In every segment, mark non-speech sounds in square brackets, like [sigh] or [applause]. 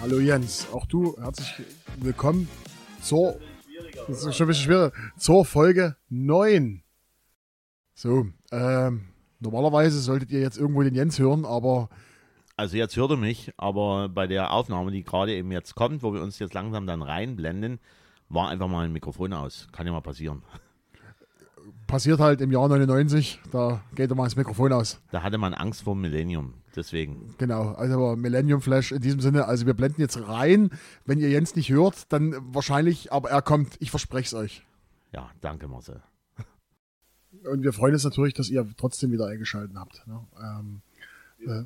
Hallo Jens, auch du herzlich willkommen zur, das ist schon ein bisschen schwerer, zur Folge 9. So, ähm, normalerweise solltet ihr jetzt irgendwo den Jens hören, aber Also jetzt hört er mich, aber bei der Aufnahme, die gerade eben jetzt kommt, wo wir uns jetzt langsam dann reinblenden, war einfach mal ein Mikrofon aus. Kann ja mal passieren. passiert halt im Jahr 99, da geht mal das Mikrofon aus. Da hatte man Angst vor dem Millennium. Deswegen. Genau, also aber Millennium Flash in diesem Sinne, also wir blenden jetzt rein. Wenn ihr Jens nicht hört, dann wahrscheinlich, aber er kommt, ich verspreche es euch. Ja, danke Marcel. Und wir freuen uns natürlich, dass ihr trotzdem wieder eingeschaltet habt. Ne? Ähm, äh,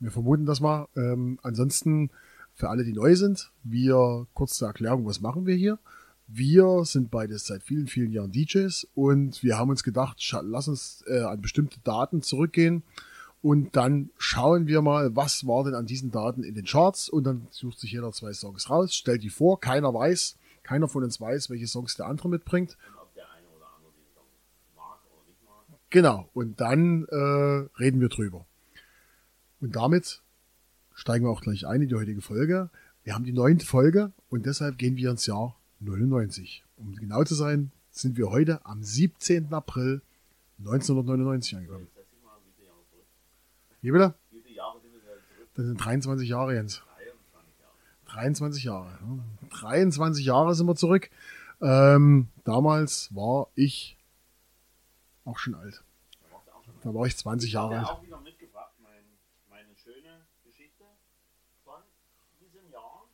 wir vermuten das mal. Ähm, ansonsten, für alle, die neu sind, wir kurz zur Erklärung, was machen wir hier? Wir sind beide seit vielen, vielen Jahren DJs und wir haben uns gedacht, lass uns äh, an bestimmte Daten zurückgehen und dann schauen wir mal, was war denn an diesen Daten in den Charts und dann sucht sich jeder zwei Songs raus, stellt die vor, keiner weiß, keiner von uns weiß, welche Songs der andere mitbringt. Genau, und dann äh, reden wir drüber. Und damit steigen wir auch gleich ein in die heutige Folge. Wir haben die neunte Folge und deshalb gehen wir ins Jahr 99. Um genau zu sein, sind wir heute am 17. April 1999 angekommen. Wie bitte? Das sind 23 Jahre, Jens. 23 Jahre. ja. 23 Jahre sind wir zurück. Ähm, damals war ich auch schon alt. Da war ich 20 Jahre alt. auch wieder mitgebracht, mein, meine schöne Geschichte von diesem Jahr.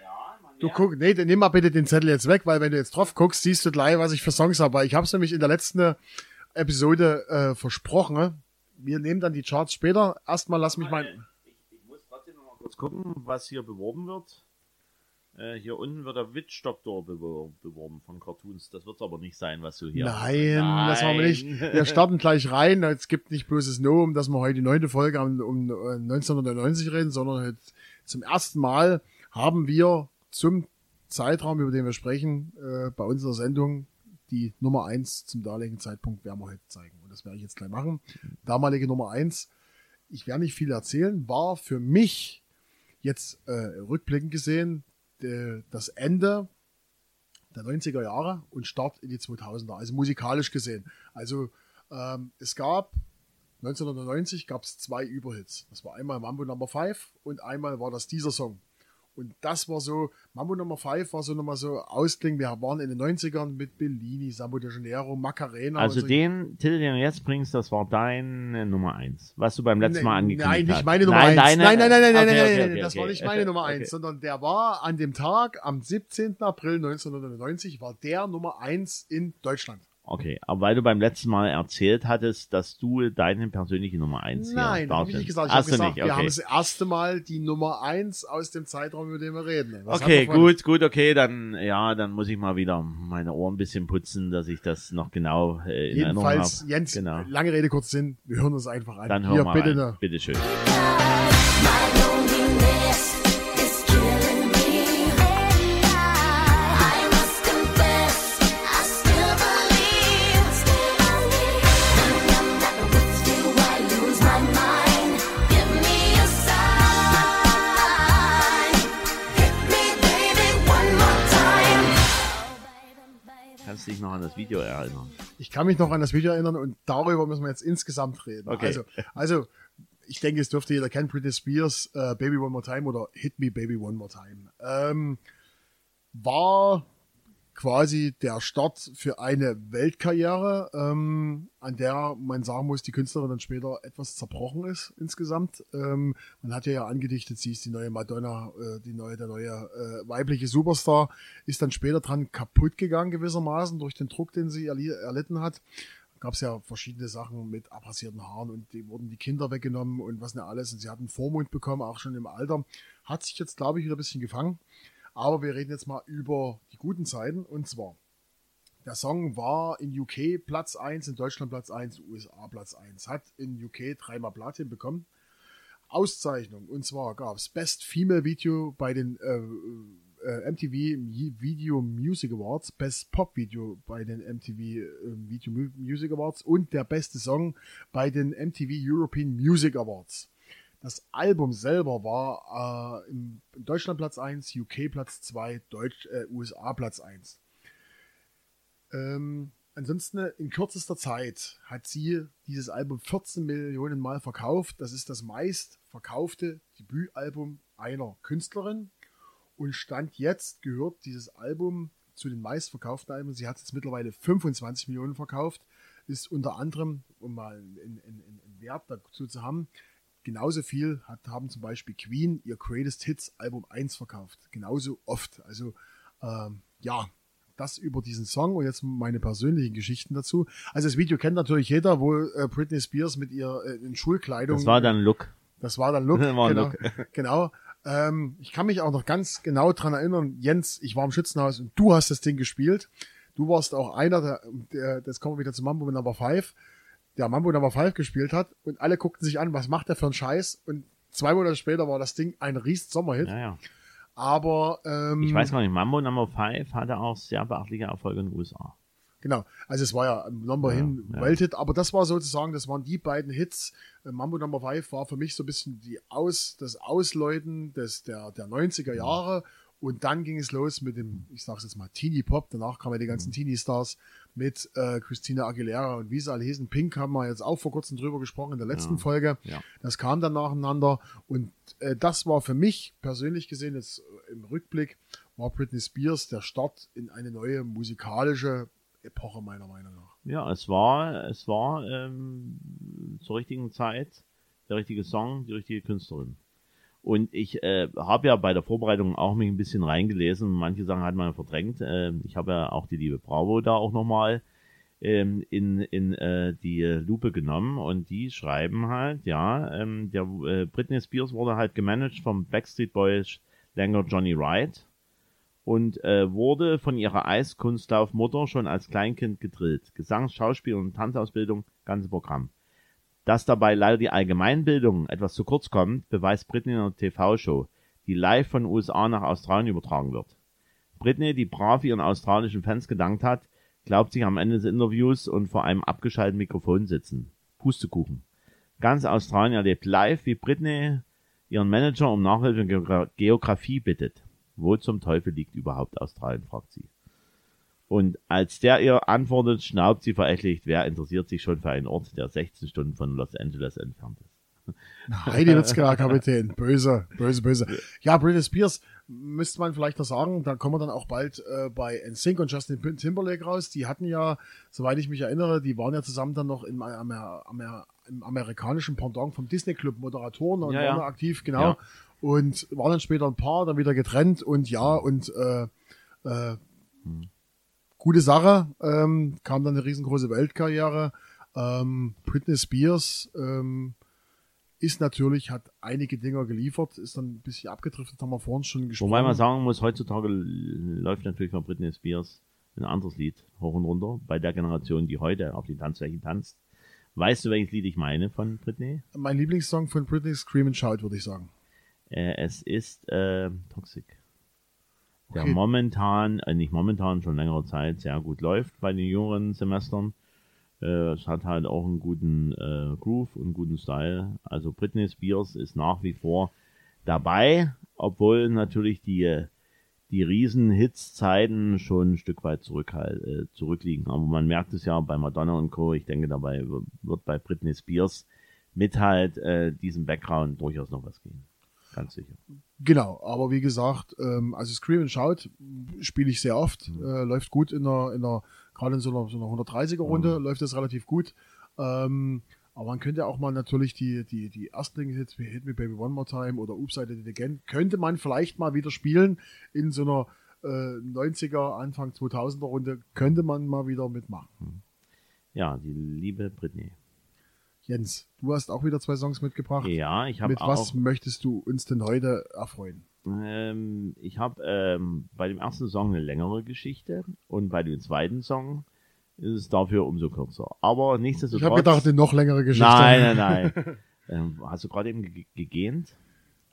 Ja, Du guck, nee, dann nimm mal bitte den Zettel jetzt weg, weil wenn du jetzt drauf guckst, siehst du gleich, was ich für Songs habe. Ich habe es nämlich in der letzten Episode äh, versprochen. Wir nehmen dann die Charts später. Erstmal lass mich mal. Ich, ich muss trotzdem noch mal kurz gucken, was hier beworben wird. Äh, hier unten wird der Witch Doctor bewor- beworben von Cartoons. Das wird aber nicht sein, was du hier. Nein, das machen wir nicht. Wir starten [laughs] gleich rein. Es gibt nicht bloß das No, um dass wir heute die neunte Folge um, um äh, 1999 reden, sondern halt zum ersten Mal haben wir zum Zeitraum, über den wir sprechen, äh, bei unserer Sendung die Nummer eins zum damaligen Zeitpunkt werden wir heute zeigen. Und das werde ich jetzt gleich machen. Damalige Nummer eins. Ich werde nicht viel erzählen, war für mich jetzt äh, rückblickend gesehen de, das Ende der 90er Jahre und Start in die 2000er, also musikalisch gesehen. Also ähm, es gab 1990 gab es zwei Überhits. Das war einmal Mambo Number 5 und einmal war das dieser Song. Und das war so, Mambo Number 5 war so nochmal so Ausklingen. Wir waren in den 90ern mit Bellini, Sambo de Janeiro, Macarena. Also so. den Titel, den du jetzt bringst, das war deine Nummer 1, was du beim letzten Mal Nein, angekündigt Nein, hast. nicht meine Nummer nein, 1. Deine, Nein, nein, nein, nein, nein, nein, nein, okay, das war nicht meine Nummer Okay. 1, sondern der war an dem Tag, am 17. April 1999, war der Nummer 1 in Deutschland. Okay, aber weil du beim letzten Mal erzählt hattest, dass du deine persönliche Nummer 1 Nein, das habe ich nicht gesagt. Ich Hast du gesagt, nicht, wir haben okay. das erste Mal die Nummer 1 aus dem Zeitraum, über den wir reden. Was Okay, gut, gut, okay, dann ja, dann muss ich mal wieder meine Ohren ein bisschen putzen, dass ich das noch genau äh, in Erinnerung habe. Jedenfalls, Jens, Genau. lange Rede, kurz Sinn, wir hören uns einfach an. Dann Hier, hör mal bitte rein. ne. Bitteschön. Dich noch an das Video erinnern? Ich kann mich noch an das Video erinnern und darüber müssen wir jetzt insgesamt reden. Okay. Also, also, ich denke, es dürfte jeder kennen, Britney Spears, äh, Baby One More Time oder Hit Me Baby One More Time. Ähm, war quasi der Start für eine Weltkarriere, ähm, an der man sagen muss, die Künstlerin dann später etwas zerbrochen ist insgesamt. Ähm, man hat ja, ja angedichtet, sie ist die neue Madonna, äh, die neue, der neue äh, weibliche Superstar, ist dann später dran kaputt gegangen gewissermaßen durch den Druck, den sie erli erlitten hat. Gab es ja verschiedene Sachen mit abrasierten Haaren und die wurden die Kinder weggenommen und was nicht alles. Und sie hat einen Vormund bekommen, auch schon im Alter. Hat sich jetzt, glaube ich, wieder ein bisschen gefangen. Aber wir reden jetzt mal über die guten Zeiten. Und zwar, der Song war in UK Platz 1, in Deutschland Platz 1, USA Platz 1. Hat in UK dreimal Platin bekommen. Auszeichnung. Und zwar gab es Best Female Video bei den äh, äh, MTV Video Music Awards, Best Pop Video bei den MTV äh, Video Mu- Music Awards und der beste Song bei den MTV European Music Awards. Das Album selber war äh, in Deutschland Platz 1, UK Platz 2, Deutsch, äh, USA Platz 1. Ähm, ansonsten in kürzester Zeit hat sie dieses Album 14 Millionen Mal verkauft. Das ist das meist verkaufte Debütalbum einer Künstlerin. Und Stand jetzt gehört dieses Album zu den meistverkauften Alben. Sie hat jetzt mittlerweile 25 Millionen verkauft. Ist unter anderem, um mal einen, einen, einen Wert dazu zu haben, genauso viel hat, haben zum Beispiel Queen ihr Greatest Hits Album 1 verkauft. Genauso oft. Also ähm, ja, das über diesen Song und jetzt meine persönlichen Geschichten dazu. Also das Video kennt natürlich jeder, wo äh, Britney Spears mit ihr äh, in Schulkleidung. Das war dann Look. Das war dann Look. [laughs] War genau. Look. [laughs] genau. Ähm, ich kann mich auch noch ganz genau dran erinnern, Jens, ich war im Schützenhaus und du hast das Ding gespielt. Du warst auch einer, der, der das kommen wir wieder zu Mambo Number 5, der Mambo Number 5 gespielt hat und alle guckten sich an, was macht der für einen Scheiß und zwei Monate später war das Ding ein riesen Sommerhit. Ja, ja. Aber ähm, Ich weiß gar nicht, Mambo Number 5 hatte auch sehr beachtliche Erfolge in den USA. Genau, also es war ja ein Number Ja, hin ja. Welthit, aber das war sozusagen, das waren die beiden Hits. Äh, Mambo Number 5 war für mich so ein bisschen die Aus, das Ausläuten des, der, der 90er Jahre und dann ging es los mit dem, ich sag's jetzt mal, Teenie Pop, danach kamen ja die Mhm. ganzen Teenie-Stars mit äh, Christina Aguilera und alle hießen. Pink haben wir jetzt auch vor kurzem drüber gesprochen in der letzten Ja, Folge. ja. Das kam dann nacheinander und äh, das war für mich persönlich gesehen, jetzt äh, im Rückblick, war Britney Spears der Start in eine neue musikalische Epoche meiner Meinung nach. Ja, es war, es war ähm, zur richtigen Zeit der richtige Song, die richtige Künstlerin. Und ich äh, habe ja bei der Vorbereitung auch mich ein bisschen reingelesen. Manche Sachen hat man verdrängt. Ähm, ich habe ja auch die liebe Bravo da auch nochmal ähm, in, in äh, die Lupe genommen und die schreiben halt, ja, ähm, der äh, Britney Spears wurde halt gemanagt vom Backstreet Boys Länger Johnny Wright und äh, wurde von ihrer Eiskunstlaufmutter schon als Kleinkind gedrillt. Gesangs-, Schauspiel- und Tanzausbildung, ganzes Programm. Dass dabei leider die Allgemeinbildung etwas zu kurz kommt, beweist Britney in einer TV-Show, die live von USA nach Australien übertragen wird. Britney, die brav ihren australischen Fans gedankt hat, glaubt sich am Ende des Interviews und vor einem abgeschalteten Mikrofon sitzen. Pustekuchen. Ganz Australien erlebt live, wie Britney ihren Manager um Nachhilfe in Geogra Geografie bittet. Wo zum Teufel liegt überhaupt Australien, fragt sie. Und als der ihr antwortet, schnaubt sie verächtlich, wer interessiert sich schon für einen Ort, der 16 Stunden von Los Angeles entfernt ist. [laughs] Heidi Witzka, Kapitän. Böse, böse, böse. Ja, Britney Spears müsste man vielleicht noch sagen, da kommen wir dann auch bald äh, bei NSYNC und Justin Timberlake raus. Die hatten ja, soweit ich mich erinnere, die waren ja zusammen dann noch im, Amer Amer im amerikanischen Pendant vom Disney Club Moderatoren und Ja, waren ja. aktiv, genau. Ja. Und waren dann später ein Paar, dann wieder getrennt und ja, und äh, äh, Hm. Gute Sache, ähm, kam dann eine riesengroße Weltkarriere. Ähm, Britney Spears, ähm, ist natürlich, hat einige Dinger geliefert, ist dann ein bisschen abgedriftet, haben wir vorhin schon gesprochen. Wobei man sagen muss, heutzutage läuft natürlich von Britney Spears ein anderes Lied hoch und runter. Bei der Generation, die heute auf die Tanzfläche tanzt. Weißt du, welches Lied ich meine von Britney? mein Lieblingssong von Britney Scream and Shout, würde ich sagen. Äh, es ist äh, Toxic. Der Okay. momentan, äh, nicht momentan, schon längere Zeit sehr gut läuft bei den jüngeren Semestern. Äh, es hat halt auch einen guten äh, Groove und einen guten Style. Also Britney Spears ist nach wie vor dabei, obwohl natürlich die, die riesen Hits-Zeiten schon ein Stück weit zurück, äh, zurückliegen. Aber man merkt es ja bei Madonna und Co. Ich denke, dabei wird bei Britney Spears mit halt äh, diesem Background durchaus noch was gehen. Ganz sicher. Genau, aber wie gesagt, ähm, also Scream and Shout spiele ich sehr oft, äh, läuft gut in der, in der gerade in so einer, so einer 130er Runde läuft das relativ gut. Ähm, aber man könnte auch mal natürlich die, die, die Erstlings-Hits wie Hit Me Baby One More Time oder Oops, I Did It Again, könnte man vielleicht mal wieder spielen in so einer äh, 90er, Anfang 2000er Runde, könnte man mal wieder mitmachen. Ja, die liebe Britney. Jens, du hast auch wieder zwei Songs mitgebracht. Ja, ich habe Mit auch. was möchtest du uns denn heute erfreuen? Ähm, ich habe ähm, bei dem ersten Song eine längere Geschichte und bei dem zweiten Song ist es dafür umso kürzer. Aber nichtsdestotrotz. Ich habe gedacht, eine noch längere Geschichte. Nein, nein, nein. [laughs] ähm, hast du gerade eben ge gegähnt?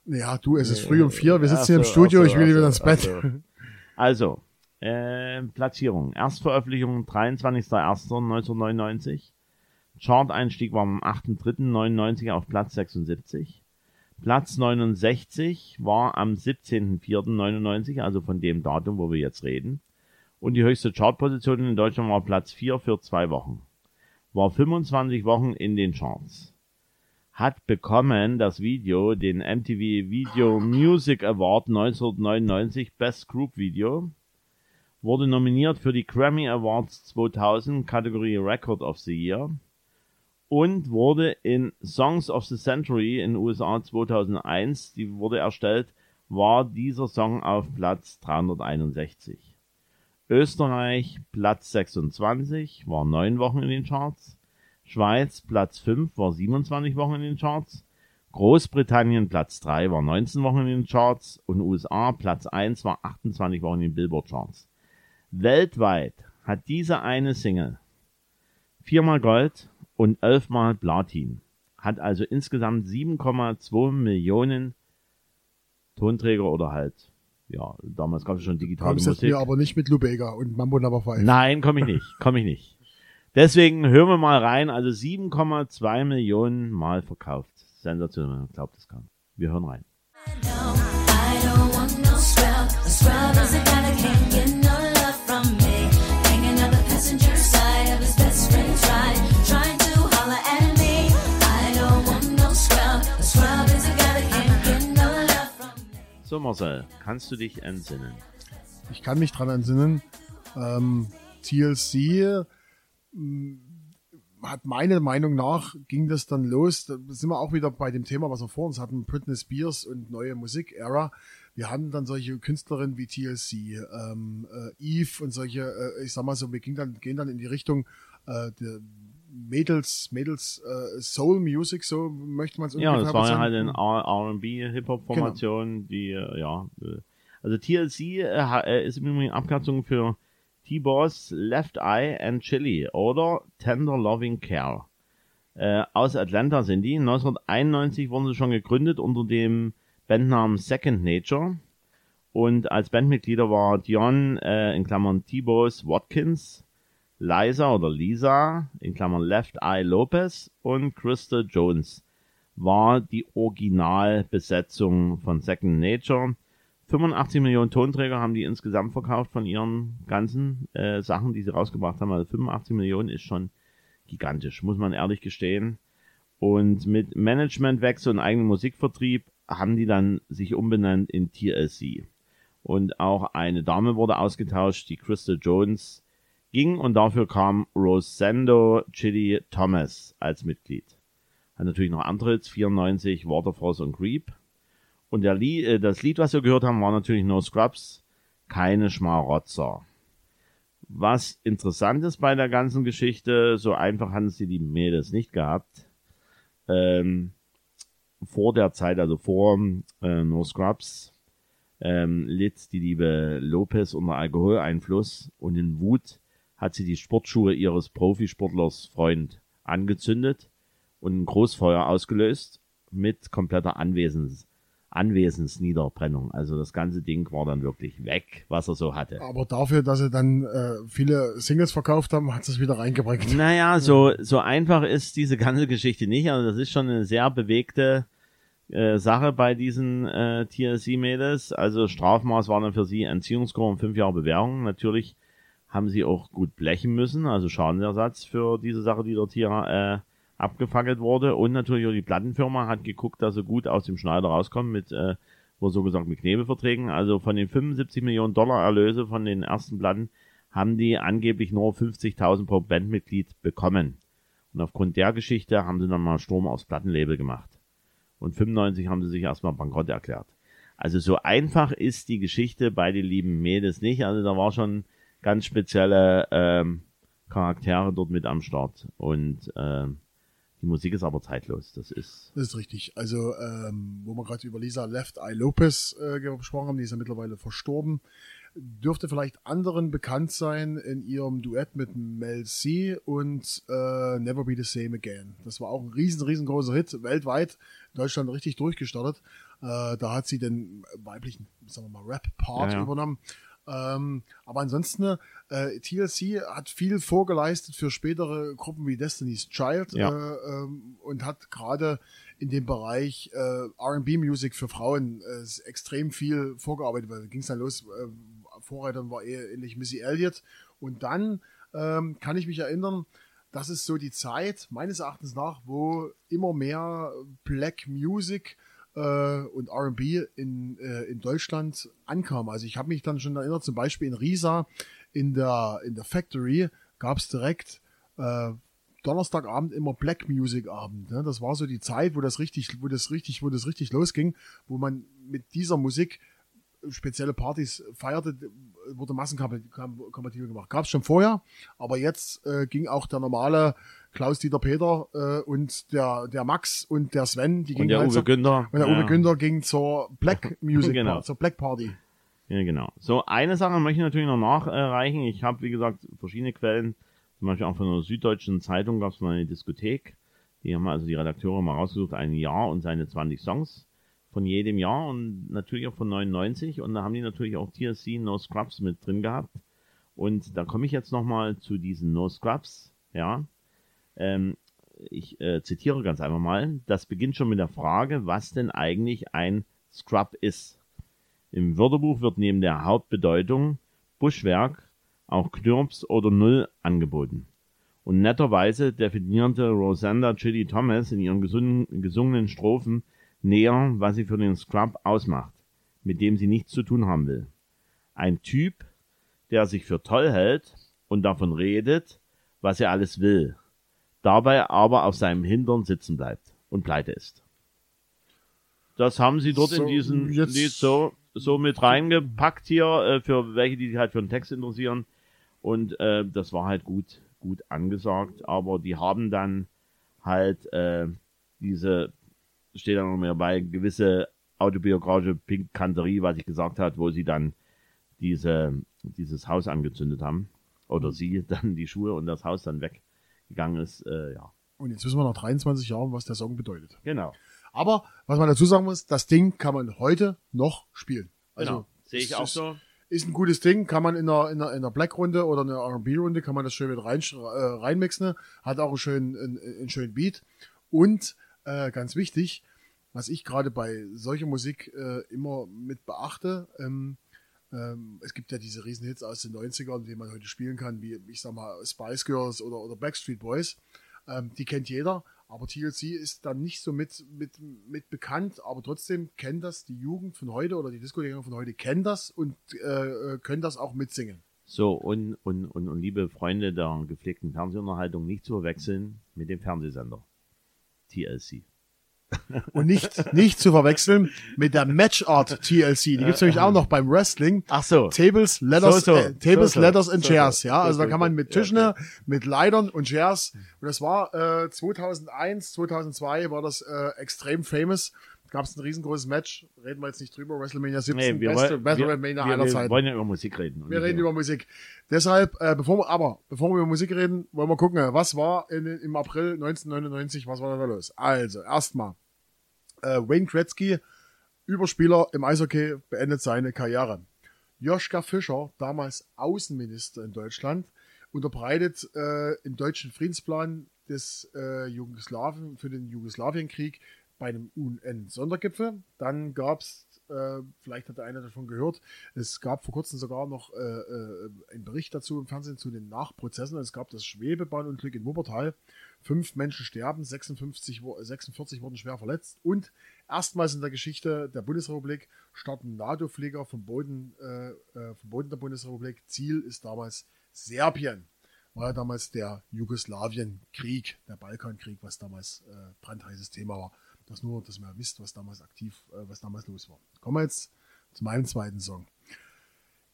Ja, du, es ist früh um vier, wir sitzen hier im so, Studio, ich will ach wieder so, ins Bett. so. Also, äh, Platzierung. Erstveröffentlichung 23.01.1999. Chart-Einstieg war am 8.3.99 auf Platz 76. Platz 69 war am 17.04.99, also von dem Datum, wo wir jetzt reden. Und die höchste Chartposition in Deutschland war Platz 4 für zwei Wochen. War 25 Wochen in den Charts. Hat bekommen das Video den MTV Video Music Award 1999 Best Group Video. Wurde nominiert für die Grammy Awards 2000 Kategorie Record of the Year und wurde in Songs of the Century in USA 2001, die wurde erstellt, war dieser Song auf Platz 361. Österreich Platz 26, war neun Wochen in den Charts. Schweiz Platz 5, war 27 Wochen in den Charts. Großbritannien Platz 3, war 19 Wochen in den Charts. Und USA Platz 1, war 28 Wochen in den Billboard Charts. Weltweit hat diese eine Single viermal Gold und elfmal Platin. Hat also insgesamt 7,2 Millionen Tonträger oder halt, ja, damals gab es schon digitale Kommst jetzt Musik. mir aber nicht mit Lubega und Mambo Number 5. Nein, komme ich nicht, komme ich nicht. Deswegen hören wir mal rein, also 7,2 Millionen Mal verkauft. Sensationell, man glaubt es kaum. Wir hören rein. I don't want no So Marcel, kannst du dich entsinnen? Ich kann mich dran entsinnen. Ähm, TLC mh, hat meiner Meinung nach ging das dann los. Da sind wir auch wieder bei dem Thema, was wir vor uns hatten, Britney Spears und neue Musik-Ära. Wir hatten dann solche Künstlerinnen wie TLC, ähm, äh, Eve und solche, äh, ich sag mal so, wir gehen dann, gehen dann in die Richtung äh, der Mädels, Mädels äh, Soul Music, so möchte man es Ja, das war ja halt eine R&B Hip-Hop-Formation, die, äh, ja, äh, also TLC äh, äh, ist im Übrigen Abkürzung für T-Boss, Left Eye and Chili oder Tender Loving Care. Äh, aus Atlanta sind die. 1991 wurden sie schon gegründet unter dem Bandnamen Second Nature. Und als Bandmitglieder war Dion, äh, in Klammern T-Boss Watkins, Liza oder Lisa, in Klammern Left Eye Lopez und Krista Jones war die Originalbesetzung von Second Nature. 85 Millionen Tonträger haben die insgesamt verkauft von ihren ganzen äh, Sachen, die sie rausgebracht haben. Also 85 Millionen ist schon gigantisch, muss man ehrlich gestehen. Und mit Managementwechsel und eigenem Musikvertrieb haben die dann sich umbenannt in TLC. Und auch eine Dame wurde ausgetauscht, die Krista Jones ging und dafür kam Rosendo Chili Thomas als Mitglied. Hat natürlich noch andere Hits, 94, Waterfalls und Creep. Und der Lied, äh, das Lied, was wir gehört haben, war natürlich No Scrubs, keine Schmarotzer. Was interessant ist bei der ganzen Geschichte, so einfach hatten sie die Mädels nicht gehabt. Ähm, vor der Zeit, also vor äh, No Scrubs, ähm, litt die liebe Lopez unter Alkoholeinfluss und in Wut hat sie die Sportschuhe ihres Profisportlers Freund angezündet und ein Großfeuer ausgelöst mit kompletter Anwesens Anwesensniederbrennung. Also das ganze Ding war dann wirklich weg, was er so hatte. Aber dafür, dass sie dann äh, viele Singles verkauft haben, hat es wieder reingebracht. Naja, so, so einfach ist diese ganze Geschichte nicht. Also das ist schon eine sehr bewegte äh, Sache bei diesen äh, TLC-Mädels. Also Strafmaß war dann für sie Entziehungskur und fünf Jahre Bewährung. Natürlich haben sie auch gut blechen müssen, also Schadenersatz für diese Sache, die dort hier äh, abgefackelt wurde. Und natürlich auch die Plattenfirma hat geguckt, dass sie gut aus dem Schneider rauskommen mit, äh, wo so gesagt mit Knebelverträgen. Also von den 75 Millionen Dollar Erlöse von den ersten Platten haben die angeblich nur 50.000 pro Bandmitglied bekommen. Und aufgrund der Geschichte haben sie dann mal Sturm aufs Plattenlabel gemacht. Und 95 haben sie sich erstmal bankrott erklärt. Also so einfach ist die Geschichte bei den lieben Mädels nicht. Also da war schon ganz spezielle ähm, Charaktere dort mit am Start. Und ähm, die Musik ist aber zeitlos. Das ist Das ist richtig. Also, ähm, wo wir gerade über Lisa Left Eye Lopez äh, gesprochen haben, die ist ja mittlerweile verstorben, dürfte vielleicht anderen bekannt sein in ihrem Duett mit Mel C und äh, Never Be the Same Again. Das war auch ein riesen, riesengroßer Hit, weltweit, in Deutschland richtig durchgestartet. Äh, da hat sie den weiblichen, sagen wir mal, Rap-Part Ja, ja. übernommen. Ähm, aber ansonsten, äh, TLC hat viel vorgeleistet für spätere Gruppen wie Destiny's Child Ja. äh, ähm, und hat gerade in dem Bereich äh, R&B-Music für Frauen äh, extrem viel vorgearbeitet, da ging es dann los, äh, Vorreitern war eher ähnlich Missy Elliott und dann ähm, kann ich mich erinnern, das ist so die Zeit, meines Erachtens nach, wo immer mehr Black Music äh, und RB in, äh, in Deutschland ankam. Also ich habe mich dann schon erinnert, zum Beispiel in Riesa in der, in der Factory gab es direkt äh, Donnerstagabend immer Black Music Abend. Ne? Das war so die Zeit, wo das richtig, wo das richtig, wo das richtig losging, wo man mit dieser Musik spezielle Partys feierte, wurde massenkompatibel gemacht. Gab es schon vorher, aber jetzt äh, ging auch der normale Klaus-Dieter Peter äh, und der, der Max und der Sven, die Und gingen der halt Uwe zur, Günther. und der ja. Uwe Günther ging zur Black [laughs] Music, Genau. zur Black Party. Ja, genau. So, eine Sache möchte ich natürlich noch nachreichen. Ich habe, wie gesagt, verschiedene Quellen. Zum Beispiel auch von einer süddeutschen Zeitung gab es mal eine Diskothek. Die haben also die Redakteure mal rausgesucht, ein Jahr und seine 20 Songs von jedem Jahr und natürlich auch von 99. Und da haben die natürlich auch TLC No Scrubs mit drin gehabt. Und da komme ich jetzt nochmal zu diesen No Scrubs. Ja. Ähm, ich äh, zitiere ganz einfach mal. Das beginnt schon mit der Frage, was denn eigentlich ein Scrub ist. Im Wörterbuch wird neben der Hauptbedeutung Buschwerk auch Knirps oder Null angeboten. Und netterweise definierte Rosanda Chili Thomas in ihren gesungen- gesungenen Strophen näher, was sie für den Scrub ausmacht, mit dem sie nichts zu tun haben will. Ein Typ, der sich für toll hält und davon redet, was er alles will, dabei aber auf seinem Hintern sitzen bleibt und pleite ist. Das haben sie dort So, in diesen jetzt- Lied so, so mit reingepackt hier, äh, für welche, die sich halt für den Text interessieren. Und äh, das war halt gut, gut angesagt, aber die haben dann halt äh, diese, steht dann noch mehr bei, gewisse autobiografische Pinkkanterie, was ich gesagt hat, wo sie dann diese, dieses Haus angezündet haben. Oder sie dann die Schuhe und das Haus dann weggegangen ist. Äh, ja, Und jetzt wissen wir nach 23 Jahren, was der Song bedeutet. genau. Aber was man dazu sagen muss, das Ding kann man heute noch spielen. Also genau. Sehe ich auch ist, so. Ist ein gutes Ding, kann man in einer, in einer, in einer Black-Runde oder einer R&B-Runde, kann man das schön mit rein, äh, reinmixen. Hat auch einen schönen, einen, einen schönen Beat. Und äh, ganz wichtig, was ich gerade bei solcher Musik äh, immer mit beachte, ähm, ähm, es gibt ja diese Riesenhits aus den 90ern, die man heute spielen kann, wie ich sag mal Spice Girls oder, oder Backstreet Boys. Ähm, die kennt jeder, aber TLC ist dann nicht so mit, mit, mit bekannt, aber trotzdem kennt das die Jugend von heute oder die Diskogänger von heute kennen das und äh, können das auch mitsingen. So, und, und, und, und liebe Freunde der gepflegten Fernsehunterhaltung, nicht zu verwechseln mit dem Fernsehsender. TLC. Und nicht, nicht zu verwechseln mit der Matchart TLC. Die gibt's nämlich auch noch beim Wrestling. Ach so. Tables, Letters, So, so. äh, Tables, So. Letters and. Chairs. Ja, also So, da kann man mit Ja, Tischen, okay. mit Leitern und Chairs. Und das war äh, 2001, 2002 war das äh, extrem famous. Gab es ein riesengroßes Match. Reden wir jetzt nicht drüber. WrestleMania 17, Nee, wir, beste wollen, wir, WrestleMania wir, aller wir Zeiten. wollen ja über Musik reden. Wir reden über Musik. Deshalb, äh, bevor wir, aber bevor wir über Musik reden, wollen wir gucken, was war in, im April 1999, was war da los? Also, erstmal, äh, Wayne Gretzky, Überspieler im Eishockey, beendet seine Karriere. Joschka Fischer, damals Außenminister in Deutschland, unterbreitet äh, im deutschen Friedensplan des äh, Jugoslawien für den Jugoslawienkrieg bei einem UN-Sondergipfel. Dann gab's äh, vielleicht hat der eine davon gehört, es gab vor kurzem sogar noch äh, äh, einen Bericht dazu im Fernsehen zu den Nachprozessen. Es gab das Schwebebahnunglück in Wuppertal. Fünf Menschen sterben, 56, wo- 46 wurden schwer verletzt und erstmals in der Geschichte der Bundesrepublik starten NATO-Flieger vom Boden, äh, äh, vom Boden der Bundesrepublik. Ziel ist damals Serbien. War ja damals der Jugoslawienkrieg, der Balkankrieg, was damals äh, brandheißes Thema war. Das nur, dass ihr wisst, was damals aktiv, äh, was damals los war. Kommen wir jetzt zu meinem zweiten Song.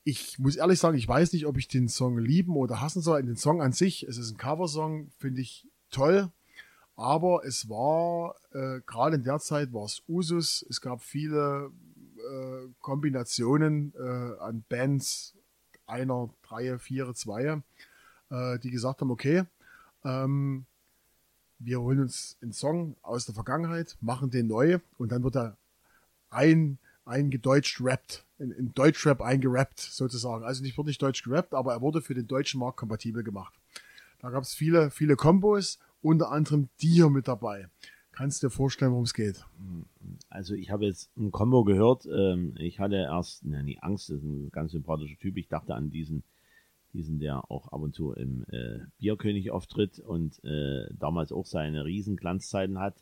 Ich muss ehrlich sagen, ich weiß nicht, ob ich den Song lieben oder hassen soll. Den Song an sich, es ist ein Coversong, finde ich toll. Aber es war, äh, gerade in der Zeit war es Usus. Es gab viele äh, Kombinationen äh, an Bands, einer, drei, vier, zwei, äh, die gesagt haben, okay, ähm, wir holen uns einen Song aus der Vergangenheit, machen den neu und dann wird er ein, eingedeutscht rappt, in, in Deutschrap eingerappt sozusagen. Also nicht wirklich deutsch gerappt, aber er wurde für den deutschen Markt kompatibel gemacht. Da gab es viele, viele Kombos, unter anderem die hier mit dabei. Kannst du dir vorstellen, worum es geht? Also ich habe jetzt ein Combo gehört. Ähm, ich hatte erst, nie Angst, das ist ein ganz sympathischer Typ. Ich dachte an diesen, diesen, der auch ab und zu im äh, Bierkönig auftritt und äh, damals auch seine riesen Glanzzeiten hat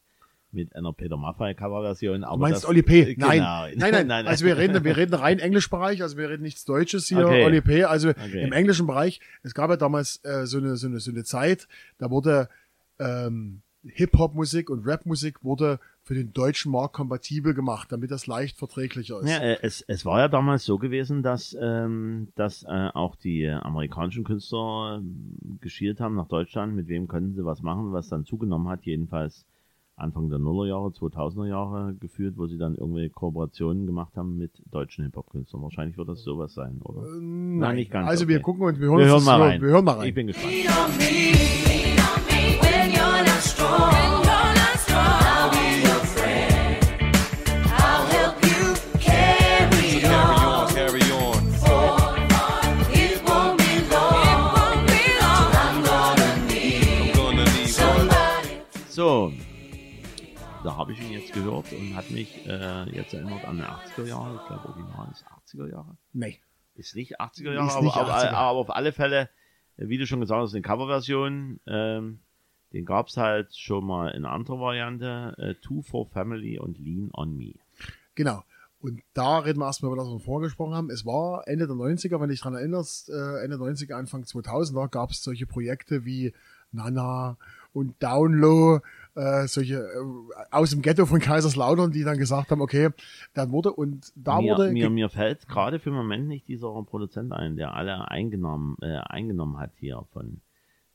mit einer Peter Maffay Coverversion. Du meinst Oli P? Genau. Nein. [laughs] nein, nein, Also wir reden, wir reden rein Englischbereich, also wir reden nichts Deutsches hier, Okay. Oli P. Also Okay. im englischen Bereich, es gab ja damals äh, so, eine, so, eine, so eine Zeit, da wurde ähm, Hip-Hop-Musik und Rap-Musik wurde für den deutschen Markt kompatibel gemacht, damit das leicht verträglicher ist. Ja, äh, es, es war ja damals so gewesen, dass, ähm, dass äh, auch die amerikanischen Künstler ähm, geschielt haben nach Deutschland, mit wem könnten sie was machen, was dann zugenommen hat, jedenfalls Anfang der Nullerjahre, 2000er Jahre geführt, wo sie dann irgendwelche Kooperationen gemacht haben mit deutschen Hip-Hop-Künstlern. Wahrscheinlich wird das sowas sein, oder? Nein, Nein, nicht ganz, Also wir okay. gucken und wir hören, Wir uns hören mal rein. Wir hören mal rein. Ich bin gespannt. Da habe ich ihn jetzt gehört und hat mich äh, jetzt erinnert an die 80er Jahre. Ich glaube, original ist 80er Jahre. Nee. Ist nicht 80er Jahre, aber, nicht aber, 80er. aber auf alle Fälle, äh, wie du schon gesagt hast, eine Coverversion. Ähm, den gab's halt schon mal in anderer Variante. Äh, Two for Family und Lean on Me. Genau. Und da reden wir erstmal über das, was wir vorher gesprochen haben. Es war Ende der 90er, wenn du dich dran erinnerst, äh, Ende der 90er, Anfang 2000er gab es solche Projekte wie Nana und Downlow, äh, solche äh, aus dem Ghetto von Kaiserslautern, die dann gesagt haben, okay, dann wurde und da mir, wurde mir, mir fällt gerade für den Moment nicht dieser Produzent ein, der alle eingenommen, äh, eingenommen hat hier von,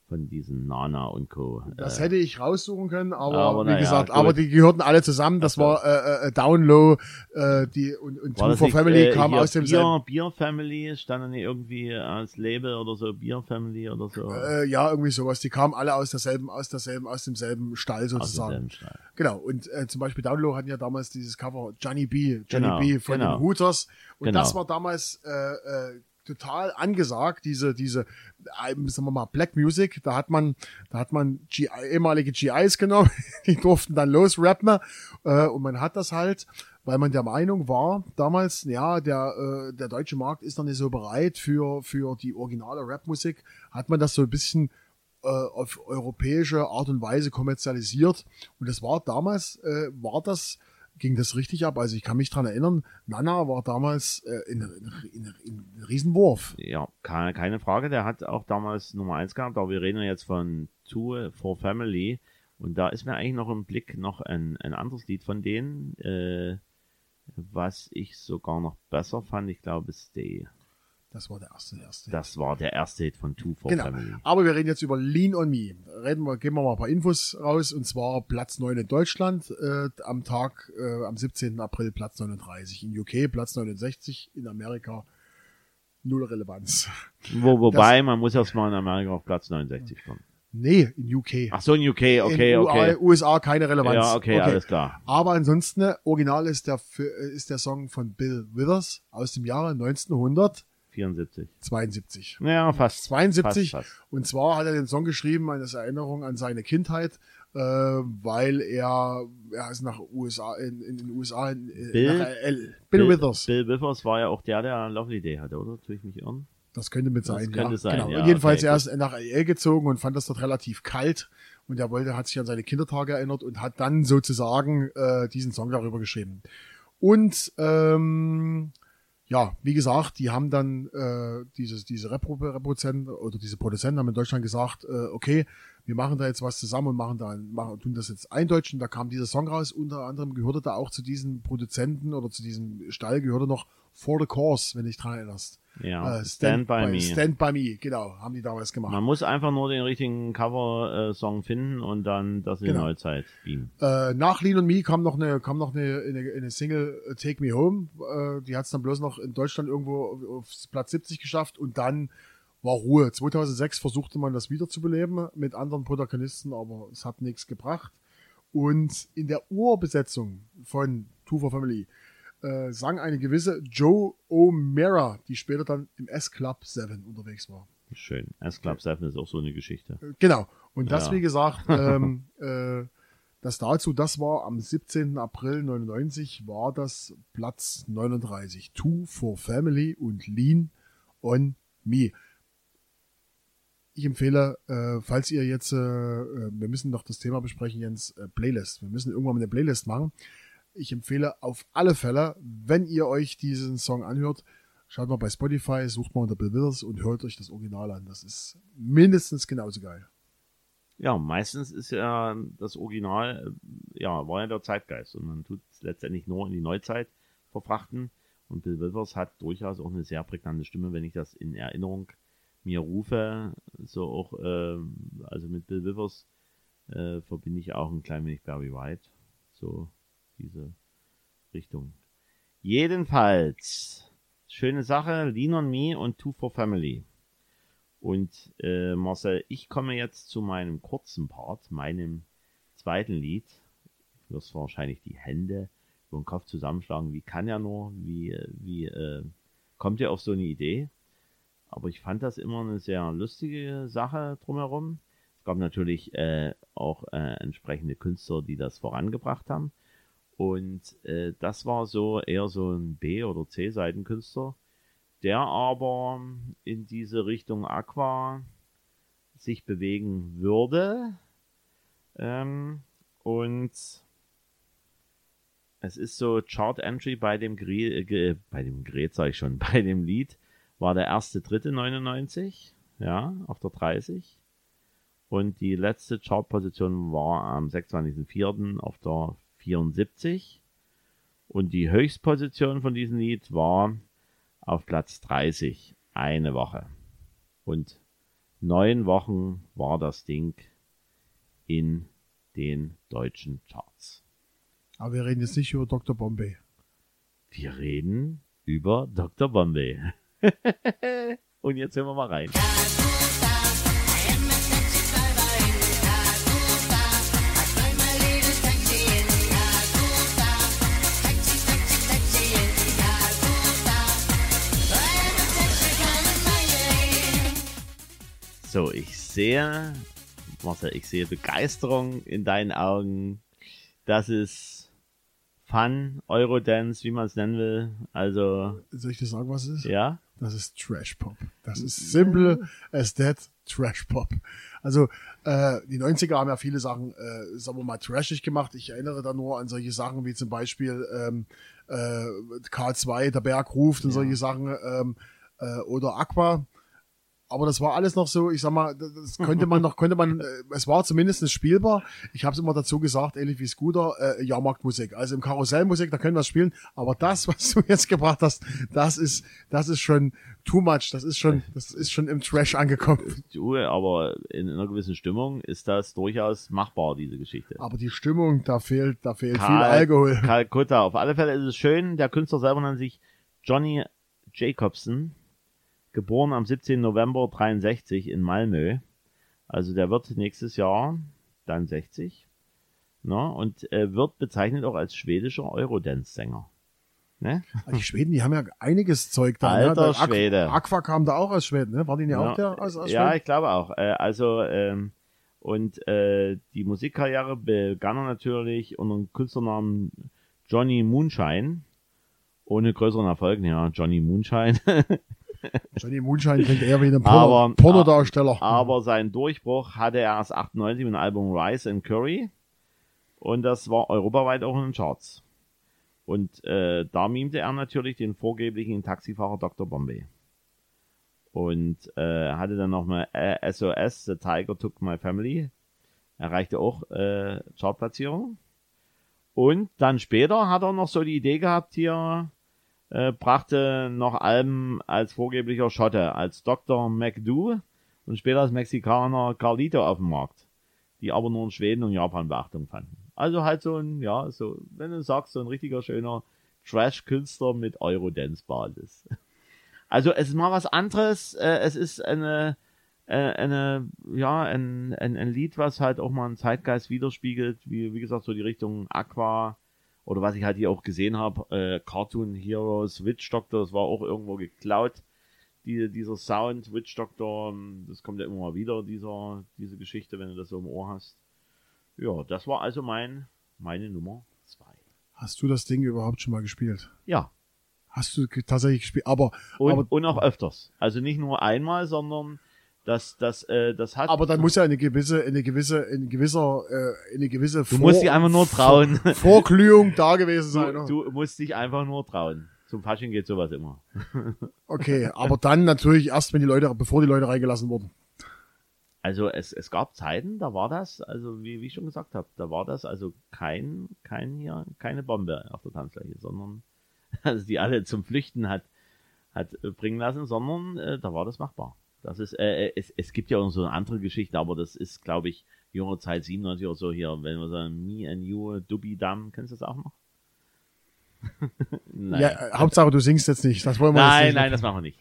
von diesen Nana und Co. Das äh, hätte ich raussuchen können, aber, Aber wie gesagt, gut. aber die gehörten alle zusammen. Das war äh, äh, Downlow, äh, die und, und Two for Family äh, kam aus dem Bier, Bier Family, stand da nicht irgendwie als Label oder so, Bier Family oder so. äh, ja irgendwie sowas. Die kamen alle aus derselben, aus derselben, aus demselben Stall sozusagen. demselben Stall. Genau. Und äh, zum Beispiel Downlow hatten ja damals dieses Cover Johnny B, Johnny Genau, B von genau. den Hooters. Und Genau. das war damals äh, äh, total angesagt, diese, diese, äh, sagen wir mal, Black Music. Da hat man, da hat man GI, ehemalige GIs genommen, [laughs] die durften dann losrappen. Äh, und man hat das halt, weil man der Meinung war, damals, ja, der, äh, der deutsche Markt ist noch nicht so bereit für, für die originale Rapmusik, hat man das so ein bisschen äh, auf europäische Art und Weise kommerzialisiert. Und das war damals, äh, war das, ging das richtig ab. Also ich kann mich dran erinnern, Nana war damals äh, in, in, in, in Riesenwurf. Ja, keine, keine Frage. Der hat auch damals Nummer eins gehabt, aber wir reden jetzt von Two for Family. Und da ist mir eigentlich noch im Blick noch ein, ein anderes Lied von denen, äh, was ich sogar noch besser fand. Ich glaube, Stay. Das war der erste, der erste. Das war der erste Hit von Two for Genau. Family. Aber wir reden jetzt über Lean on Me. Reden wir, geben wir mal ein paar Infos raus. Und zwar Platz 9 in Deutschland äh, am Tag, äh, am 17. April Platz 39. In UK Platz 69. In Amerika null Relevanz. Wo, wobei, man muss erst mal in Amerika auf Platz 69 kommen. Nee, in UK. Ach so, in UK, okay, in okay. USA keine Relevanz. Ja, okay, alles klar. Aber ansonsten, äh, original ist der, äh, ist der Song von Bill Withers aus dem Jahre 1972. 74. Ja, fast. 72. Fast, fast. Und zwar hat er den Song geschrieben als Erinnerung an seine Kindheit, äh, weil er, er ist nach USA, in, in den USA, in, äh, Bill- nach L. Bill, Withers. Bill Withers war ja auch der, der Lovely Day hatte, oder? Tue ich mich irren? Das könnte mit sein, könnte ja. sein, genau. ja, jedenfalls okay, er ist nach LA gezogen und fand das dort relativ kalt und er wollte, hat sich an seine Kindertage erinnert und hat dann sozusagen äh, diesen Song darüber geschrieben. Und ähm, ja, wie gesagt, die haben dann äh, dieses, diese Repro Reproduzenten oder diese Produzenten haben in Deutschland gesagt, äh, okay, wir machen da jetzt was zusammen und machen da, machen, tun das jetzt eindeutschen. Da kam dieser Song raus. Unter anderem gehörte da auch zu diesen Produzenten oder zu diesem Stall gehörte noch For the Cause, wenn du dich dran erinnerst. Ja, Äh, Stand, by Me. Stand by Me, genau, haben die damals gemacht. Man muss einfach nur den richtigen Cover-Song finden und dann das in die Genau. Neuzeit beamen. Äh, nach Lean und Me kam noch eine, kam noch eine, eine, eine Single äh, Take Me Home. Äh, die hat es dann bloß noch in Deutschland irgendwo auf, auf Platz 70 geschafft und dann war Ruhe. 2006 versuchte man das wiederzubeleben mit anderen Protagonisten, aber es hat nichts gebracht. Und in der Urbesetzung von Two for Family äh, sang eine gewisse Joe O'Mara, die später dann im S-Club 7 unterwegs war. Schön. S-Club 7 ist auch so eine Geschichte. Äh, Genau. Und das, Ja. wie gesagt, [laughs] ähm, äh, das dazu, das war am 17. April 99, war das Platz 39. Two for Family und Lean on Me. Ich empfehle, äh, falls ihr jetzt, äh, wir müssen noch das Thema besprechen, Jens, äh, Playlist. Wir müssen irgendwann mal eine Playlist machen. Ich empfehle auf alle Fälle, wenn ihr euch diesen Song anhört, schaut mal bei Spotify, sucht mal unter Bill Withers und hört euch das Original an. Das ist mindestens genauso geil. Ja, meistens ist ja das Original, äh, ja, war ja der Zeitgeist und man tut es letztendlich nur in die Neuzeit verfrachten. Und Bill Withers hat durchaus auch eine sehr prägnante Stimme, wenn ich das in Erinnerung mir rufe. So auch, äh, also mit Bill Withers äh, verbinde ich auch ein klein wenig Barry White. So diese Richtung. Jedenfalls, schöne Sache, Lean on Me und Two for Family. Und äh, Marcel, ich komme jetzt zu meinem kurzen Part, meinem zweiten Lied. Du wirst wahrscheinlich die Hände über den Kopf zusammenschlagen. Wie kann er nur? Wie, wie äh, kommt er auf so eine Idee? Aber ich fand das immer eine sehr lustige Sache drumherum. Es gab natürlich äh, auch äh, entsprechende Künstler, die das vorangebracht haben. Und äh, das war so eher so ein B- oder C-Seitenkünstler, der aber in diese Richtung Aqua sich bewegen würde. Ähm, und es ist so Chart Entry bei dem Gre äh, bei dem Gerät sag ich schon, [laughs] bei dem Lied war der erste dritte 99, ja, auf der 30. Und die letzte Chartposition war am 26.04. auf der 74. Und die Höchstposition von diesem Lied war auf Platz 30, eine Woche. Und neun Wochen war das Ding in den deutschen Charts. Aber wir reden jetzt nicht über Dr. Bombay. Wir reden über Dr. Bombay. [laughs] Und jetzt hören wir mal rein. So, ich sehe, Marcel, ich sehe Begeisterung in deinen Augen. Das ist Fun, Eurodance, wie man es nennen will. Also, Soll ich dir sagen, was es ist? ja. Das ist Trash Pop. Das ist simple as that Trash Pop. Also äh, die 90er haben ja viele Sachen, äh, sagen wir mal, trashig gemacht. Ich erinnere da nur an solche Sachen wie zum Beispiel ähm, äh, K2, der Berg ruft und solche Sachen ähm, äh, oder Aqua. Aber das war alles noch so, ich sag mal, das- könnte man noch, könnte man, äh, es war zumindest spielbar. Ich habe es immer dazu gesagt, ähnlich wie Scooter, äh, Jahrmarktmusik. Also im Karussellmusik, da können wir spielen. Aber das, was du jetzt gebracht hast, das ist, das ist schon too much. Das ist schon, das ist schon im Trash angekommen. Du, aber in einer gewissen Stimmung ist das durchaus machbar, diese Geschichte. Aber die Stimmung, da fehlt, da fehlt viel Karl- Alkohol. Kalkutta. Auf alle Fälle ist es schön. Der Künstler selber nennt sich Johnny Jacobson. Geboren am 17. November 63 in Malmö. Also der wird nächstes Jahr dann 60. Ne? Und äh, wird bezeichnet auch als schwedischer Eurodance-Sänger. Ne? Die Schweden, die haben ja einiges Zeug da. Alter ne? Der Aqu- Schwede. Aqua kam da auch aus Schweden, ne? War die nicht auch der aus, aus ja, Schweden? ich glaube auch. Äh, also ähm, und äh, die Musikkarriere begann er natürlich unter dem Künstlernamen Johnny Moonshine. Ohne größeren Erfolg, ja, Johnny Moonshine. [laughs] Johnny Moonshine klingt eher wie ein Porno, Aber- Pornodarsteller. Aber seinen Durchbruch hatte er erst 98 mit dem Album Rise and Curry. Und das war europaweit auch in den Charts. Und äh, da mimte er natürlich den vorgeblichen Taxifahrer Dr. Bombay. Und äh, hatte dann nochmal äh, SOS, The Tiger Took My Family. Erreichte auch äh, Chartplatzierung. Und dann später hat er noch so die Idee gehabt hier, äh, brachte noch Alben als vorgeblicher Schotte, als Dr. McDo und später als Mexikaner Carlito auf dem Markt, die aber nur in Schweden und Japan Beachtung fanden. Also halt so ein, ja, so, wenn du sagst, so ein richtiger schöner Trash-Künstler mit Eurodance-Basis. [laughs] Also es ist mal was anderes, äh, es ist eine, äh, eine, ja, ein, ein, ein Lied, was halt auch mal einen Zeitgeist widerspiegelt, wie, wie gesagt, so die Richtung Aqua Oder was ich halt hier auch gesehen habe, äh, Cartoon Heroes, Witch Doctor, das war auch irgendwo geklaut. Die, dieser Sound, Witch Doctor, ähm, das kommt ja immer mal wieder, dieser, diese Geschichte, wenn du das so im Ohr hast. Ja, das war also mein, meine Nummer zwei. Hast du das Ding überhaupt schon mal gespielt? Ja, Hast du tatsächlich gespielt? Aber, und, aber, und auch öfters. Also nicht nur einmal, sondern das, das, äh, das hat. aber dann muss ja eine gewisse, eine gewisse, ein gewisser, äh, eine gewisse du musst dich einfach nur trauen. Vorglühung da gewesen sein. ne? Du, du musst dich einfach nur trauen. Zum Fasching geht sowas immer. [laughs] Okay, aber dann natürlich erst, wenn die Leute, bevor die Leute reingelassen wurden. Also es, es gab Zeiten, da war das, also wie, wie ich schon gesagt habe, da war das also kein, kein hier, keine Bombe auf der Tanzfläche, sondern [laughs] also die alle zum Flüchten hat, hat bringen lassen, sondern äh, da war das machbar. Das ist, äh, es, es gibt ja auch so eine andere Geschichte, aber das ist, glaube ich, junge Zeit 97 oder so hier, wenn wir sagen, Me and You, Dubby Dam, kennst du das auch noch? [laughs] nein. Ja, äh, Hauptsache du singst jetzt nicht. Das wollen wir nein, jetzt nicht. nein, das machen wir nicht.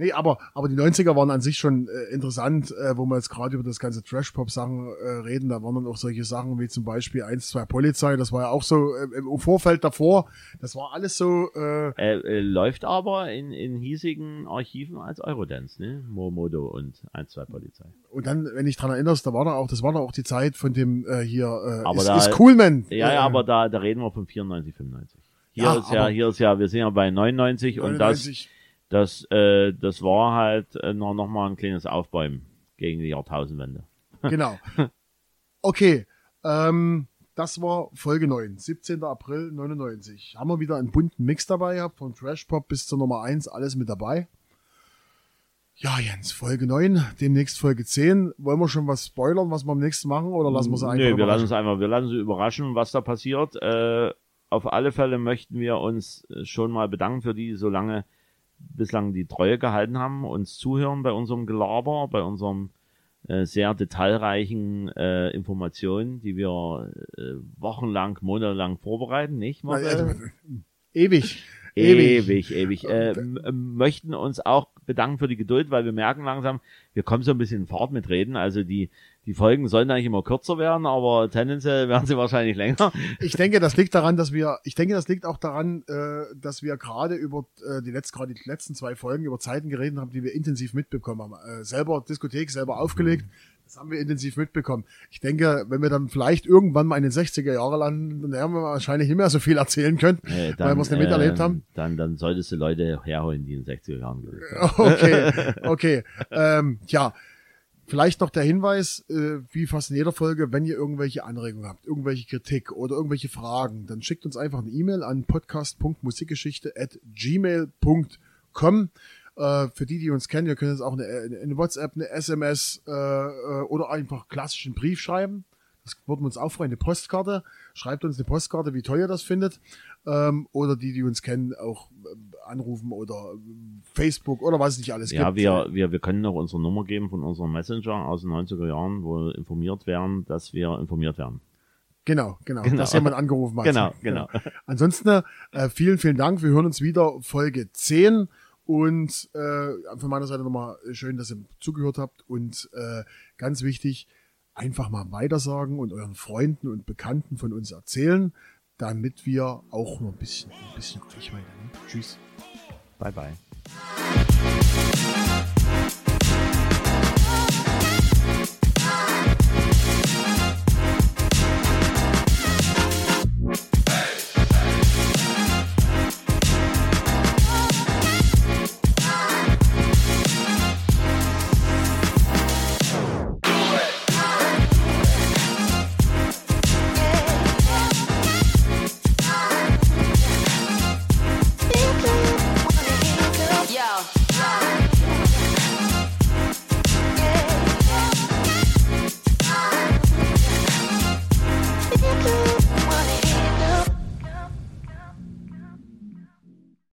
Nee, aber, aber die 90er waren an sich schon äh, interessant, äh, wo wir jetzt gerade über das ganze Trash-Pop-Sachen äh, reden. Da waren dann auch solche Sachen wie zum Beispiel 1, 2 Polizei. Das war ja auch so äh, im Vorfeld davor. Das war alles so, äh, Äh, äh, läuft aber in, in hiesigen Archiven als Eurodance, ne? Momodo und 1, 2 Polizei. und dann, wenn ich dran erinnerst, da war da auch, das war da auch die Zeit von dem äh, hier, äh, Aber ist, da- ist cool, man. Ja, ja, aber da, da reden wir von 94, 95. Hier Ja, ist ja, hier ist ja, wir sind ja bei 99 und das, 99. das, äh, das war halt äh, noch, noch mal ein kleines Aufbäumen gegen die Jahrtausendwende. Genau. [laughs] Okay, ähm, das war Folge 9, 17. April 99. Haben wir wieder einen bunten Mix dabei gehabt, von Trash Pop bis zur Nummer 1, alles mit dabei. Ja, Jens, Folge 9, demnächst Folge 10. Wollen wir schon was spoilern, was wir am nächsten machen, oder lassen wir es einfach Nö, wir lassen uns einfach, wir lassen uns überraschen, was da passiert. Äh, auf alle Fälle möchten wir uns äh, schon mal bedanken für die so lange bislang die Treue gehalten haben, uns zuhören bei unserem Gelaber, bei unserem äh, sehr detailreichen äh, Informationen, die wir äh, wochenlang, monatelang vorbereiten, nicht? Marcel? [laughs] ewig. Ewig. Ewig, ewig. Äh, m- möchten uns auch bedanken für die Geduld, weil wir merken langsam, wir kommen so ein bisschen in Fahrt mit Reden. Also die, die Folgen sollen eigentlich immer kürzer werden, aber tendenziell werden sie wahrscheinlich länger. Ich denke, das liegt daran, dass wir, ich denke, das liegt auch daran, äh, dass wir gerade über äh, die letzten, gerade die letzten zwei Folgen über Zeiten geredet haben, die wir intensiv mitbekommen haben. Äh, selber Diskothek, selber aufgelegt. Das haben wir intensiv mitbekommen. Ich denke, wenn wir dann vielleicht irgendwann mal in den 60er Jahre landen, dann werden wir wahrscheinlich nicht mehr so viel erzählen können, Äh, weil wir es nicht miterlebt ähm, haben. Dann, dann solltest du Leute herholen, die in den 60er Jahren gelebt haben. [laughs] Okay, [laughs] okay. ähm, ja, vielleicht noch der Hinweis, äh, wie fast in jeder Folge, wenn ihr irgendwelche Anregungen habt, irgendwelche Kritik oder irgendwelche Fragen, dann schickt uns einfach eine E-Mail an podcast.musikgeschichte at gmail.com. Äh, für die, die uns kennen, ihr könnt uns auch eine, eine WhatsApp, eine SMS äh, äh, oder einfach klassischen Brief schreiben. Das würden wir uns auch freuen. Eine Postkarte. Schreibt uns eine Postkarte, wie toll ihr das findet. Ähm, oder die, die uns kennen, auch äh, anrufen oder Facebook oder was es nicht alles Ja, gibt. wir, wir, wir können noch unsere Nummer geben von unserem Messenger aus den 90er Jahren, wo wir informiert werden, dass wir informiert werden. Genau, genau, Genau. dass jemand angerufen hat. [laughs] Genau, genau. [laughs] Ansonsten äh, vielen, vielen Dank. Wir hören uns wieder Folge 10 und äh, von meiner Seite nochmal schön, dass ihr zugehört habt und äh, ganz wichtig, einfach mal weitersagen und euren Freunden und Bekannten von uns erzählen, damit wir auch noch ein bisschen, ein bisschen Reichweite haben. Tschüss. Bye, bye.